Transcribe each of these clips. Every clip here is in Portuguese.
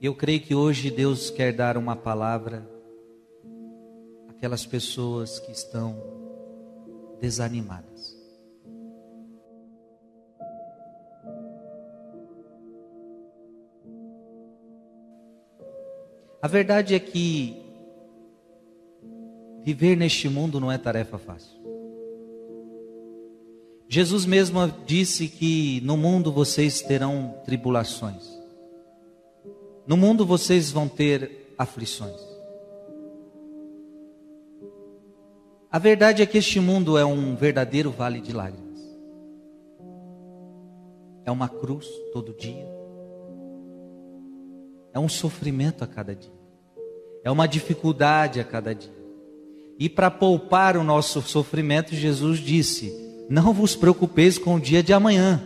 Eu creio que hoje Deus quer dar uma palavra àquelas pessoas que estão desanimadas. A verdade é que viver neste mundo não é tarefa fácil. Jesus mesmo disse que no mundo vocês terão tribulações. No mundo vocês vão ter aflições. A verdade é que este mundo é um verdadeiro vale de lágrimas. É uma cruz todo dia. É um sofrimento a cada dia. É uma dificuldade a cada dia. E para poupar o nosso sofrimento, Jesus disse: Não vos preocupeis com o dia de amanhã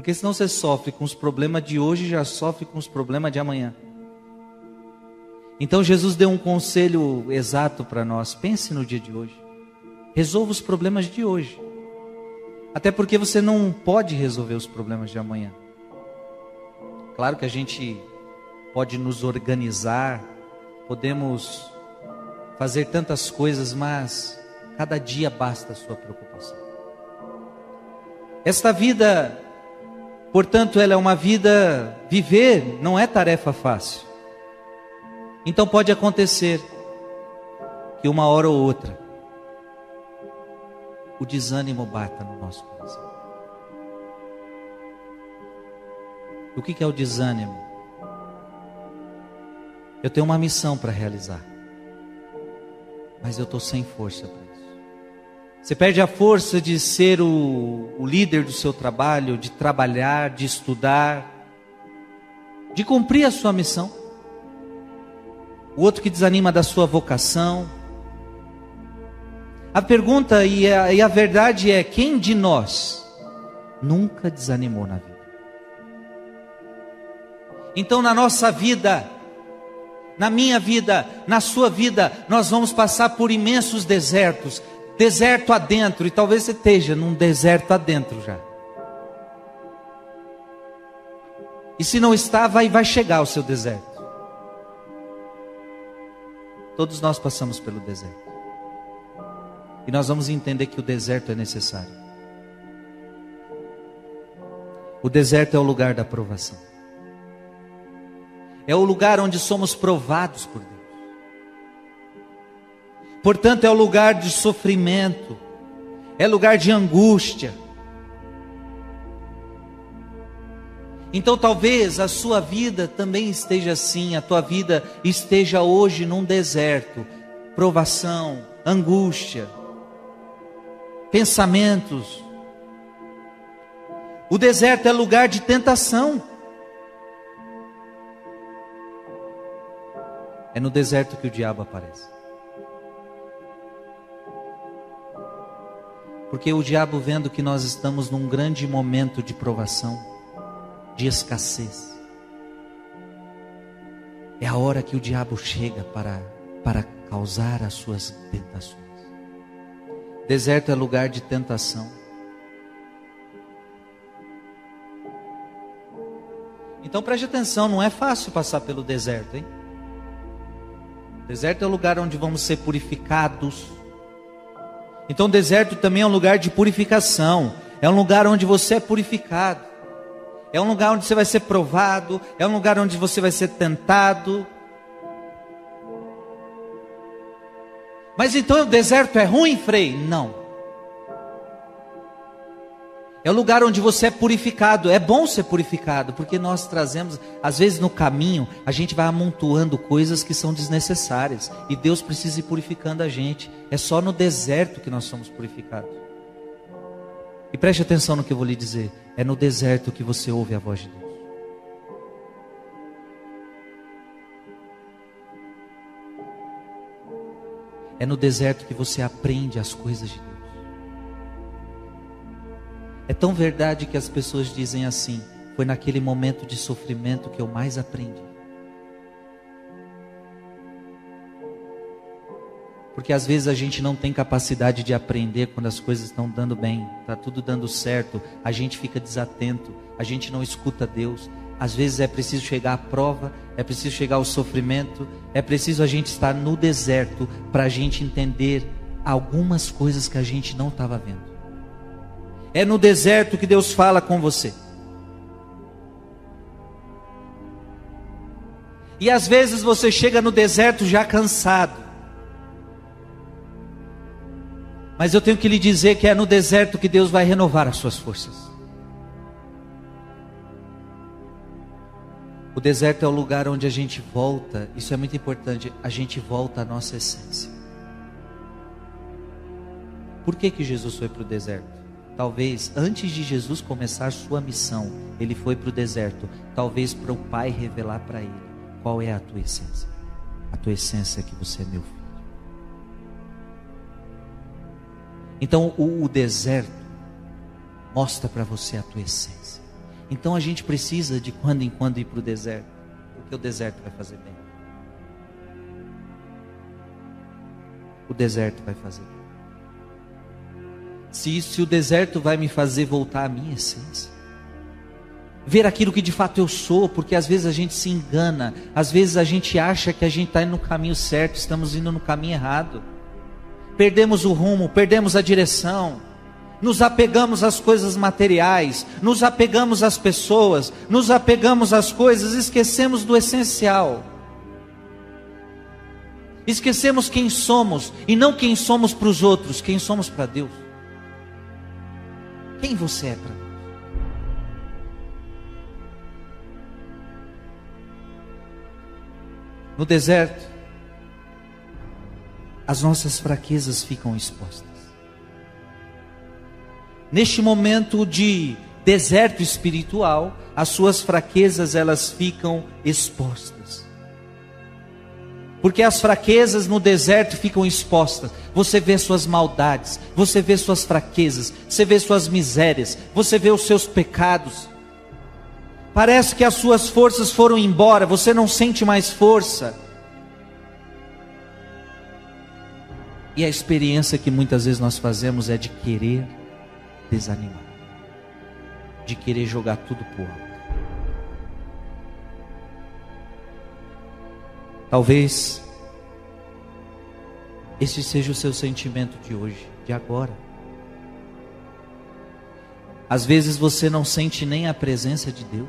porque senão você sofre com os problemas de hoje já sofre com os problemas de amanhã. Então Jesus deu um conselho exato para nós. Pense no dia de hoje. Resolva os problemas de hoje. Até porque você não pode resolver os problemas de amanhã. Claro que a gente pode nos organizar, podemos fazer tantas coisas, mas cada dia basta a sua preocupação. Esta vida Portanto, ela é uma vida, viver não é tarefa fácil. Então pode acontecer que uma hora ou outra o desânimo bata no nosso coração. O que é o desânimo? Eu tenho uma missão para realizar, mas eu estou sem força para você perde a força de ser o, o líder do seu trabalho, de trabalhar, de estudar, de cumprir a sua missão. O outro que desanima da sua vocação. A pergunta e a, e a verdade é: quem de nós nunca desanimou na vida? Então, na nossa vida, na minha vida, na sua vida, nós vamos passar por imensos desertos, deserto adentro, e talvez você esteja num deserto adentro já. E se não está, vai, vai chegar o seu deserto. Todos nós passamos pelo deserto. E nós vamos entender que o deserto é necessário. O deserto é o lugar da provação. É o lugar onde somos provados por Deus. Portanto, é o lugar de sofrimento, é lugar de angústia. Então, talvez a sua vida também esteja assim, a tua vida esteja hoje num deserto, provação, angústia, pensamentos. O deserto é lugar de tentação. É no deserto que o diabo aparece. Porque o diabo, vendo que nós estamos num grande momento de provação, de escassez, é a hora que o diabo chega para, para causar as suas tentações. Deserto é lugar de tentação. Então preste atenção, não é fácil passar pelo deserto, hein? Deserto é o lugar onde vamos ser purificados então, deserto também é um lugar de purificação, é um lugar onde você é purificado, é um lugar onde você vai ser provado, é um lugar onde você vai ser tentado. Mas então o deserto é ruim, Frei? Não. É o lugar onde você é purificado. É bom ser purificado, porque nós trazemos, às vezes no caminho, a gente vai amontoando coisas que são desnecessárias. E Deus precisa ir purificando a gente. É só no deserto que nós somos purificados. E preste atenção no que eu vou lhe dizer. É no deserto que você ouve a voz de Deus. É no deserto que você aprende as coisas de Deus. É tão verdade que as pessoas dizem assim: foi naquele momento de sofrimento que eu mais aprendi. Porque às vezes a gente não tem capacidade de aprender quando as coisas estão dando bem, está tudo dando certo, a gente fica desatento, a gente não escuta Deus. Às vezes é preciso chegar à prova, é preciso chegar ao sofrimento, é preciso a gente estar no deserto para a gente entender algumas coisas que a gente não estava vendo. É no deserto que Deus fala com você. E às vezes você chega no deserto já cansado. Mas eu tenho que lhe dizer que é no deserto que Deus vai renovar as suas forças. O deserto é o lugar onde a gente volta, isso é muito importante, a gente volta à nossa essência. Por que, que Jesus foi para o deserto? Talvez antes de Jesus começar sua missão, ele foi para o deserto, talvez para o Pai revelar para ele qual é a tua essência. A tua essência é que você é meu filho. Então o, o deserto mostra para você a tua essência. Então a gente precisa de quando em quando ir para o deserto, porque o deserto vai fazer bem. O deserto vai fazer bem. Se, se o deserto vai me fazer voltar à minha essência, ver aquilo que de fato eu sou, porque às vezes a gente se engana, às vezes a gente acha que a gente está indo no caminho certo, estamos indo no caminho errado perdemos o rumo, perdemos a direção, nos apegamos às coisas materiais, nos apegamos às pessoas, nos apegamos às coisas, esquecemos do essencial. Esquecemos quem somos e não quem somos para os outros, quem somos para Deus. Quem você é para Deus? No deserto, as nossas fraquezas ficam expostas. Neste momento de deserto espiritual, as suas fraquezas elas ficam expostas. Porque as fraquezas no deserto ficam expostas. Você vê suas maldades, você vê suas fraquezas, você vê suas misérias, você vê os seus pecados. Parece que as suas forças foram embora, você não sente mais força. E a experiência que muitas vezes nós fazemos é de querer desanimar, de querer jogar tudo por alto. Talvez esse seja o seu sentimento de hoje, de agora. Às vezes você não sente nem a presença de Deus.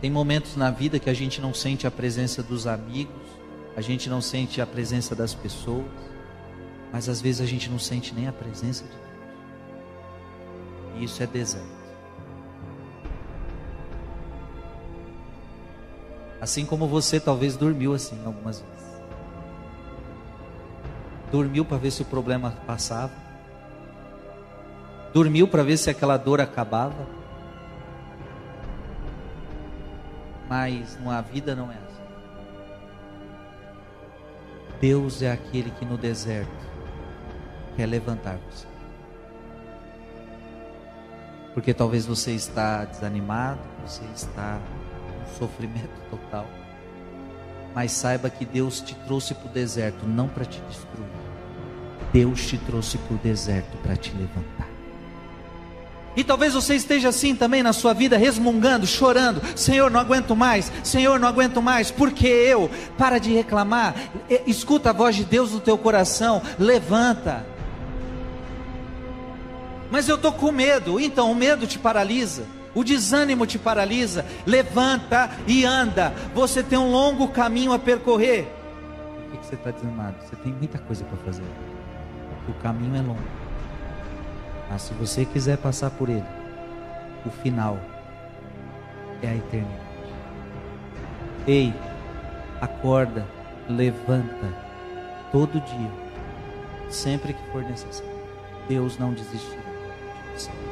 Tem momentos na vida que a gente não sente a presença dos amigos, a gente não sente a presença das pessoas, mas às vezes a gente não sente nem a presença de Deus. E isso é deserto. Assim como você talvez dormiu assim algumas vezes. Dormiu para ver se o problema passava. Dormiu para ver se aquela dor acabava. Mas a vida não é assim. Deus é aquele que no deserto quer levantar você. Porque talvez você está desanimado, você está sofrimento total. Mas saiba que Deus te trouxe para o deserto não para te destruir. Deus te trouxe para o deserto para te levantar. E talvez você esteja assim também na sua vida, resmungando, chorando: Senhor, não aguento mais, Senhor, não aguento mais, porque eu? Para de reclamar, escuta a voz de Deus no teu coração, levanta. Mas eu estou com medo, então o medo te paralisa. O desânimo te paralisa. Levanta e anda. Você tem um longo caminho a percorrer. Por que você está desanimado? Você tem muita coisa para fazer. O caminho é longo. Mas se você quiser passar por ele, o final é a eternidade. Ei, acorda, levanta, todo dia, sempre que for necessário. Deus não desistirá de você.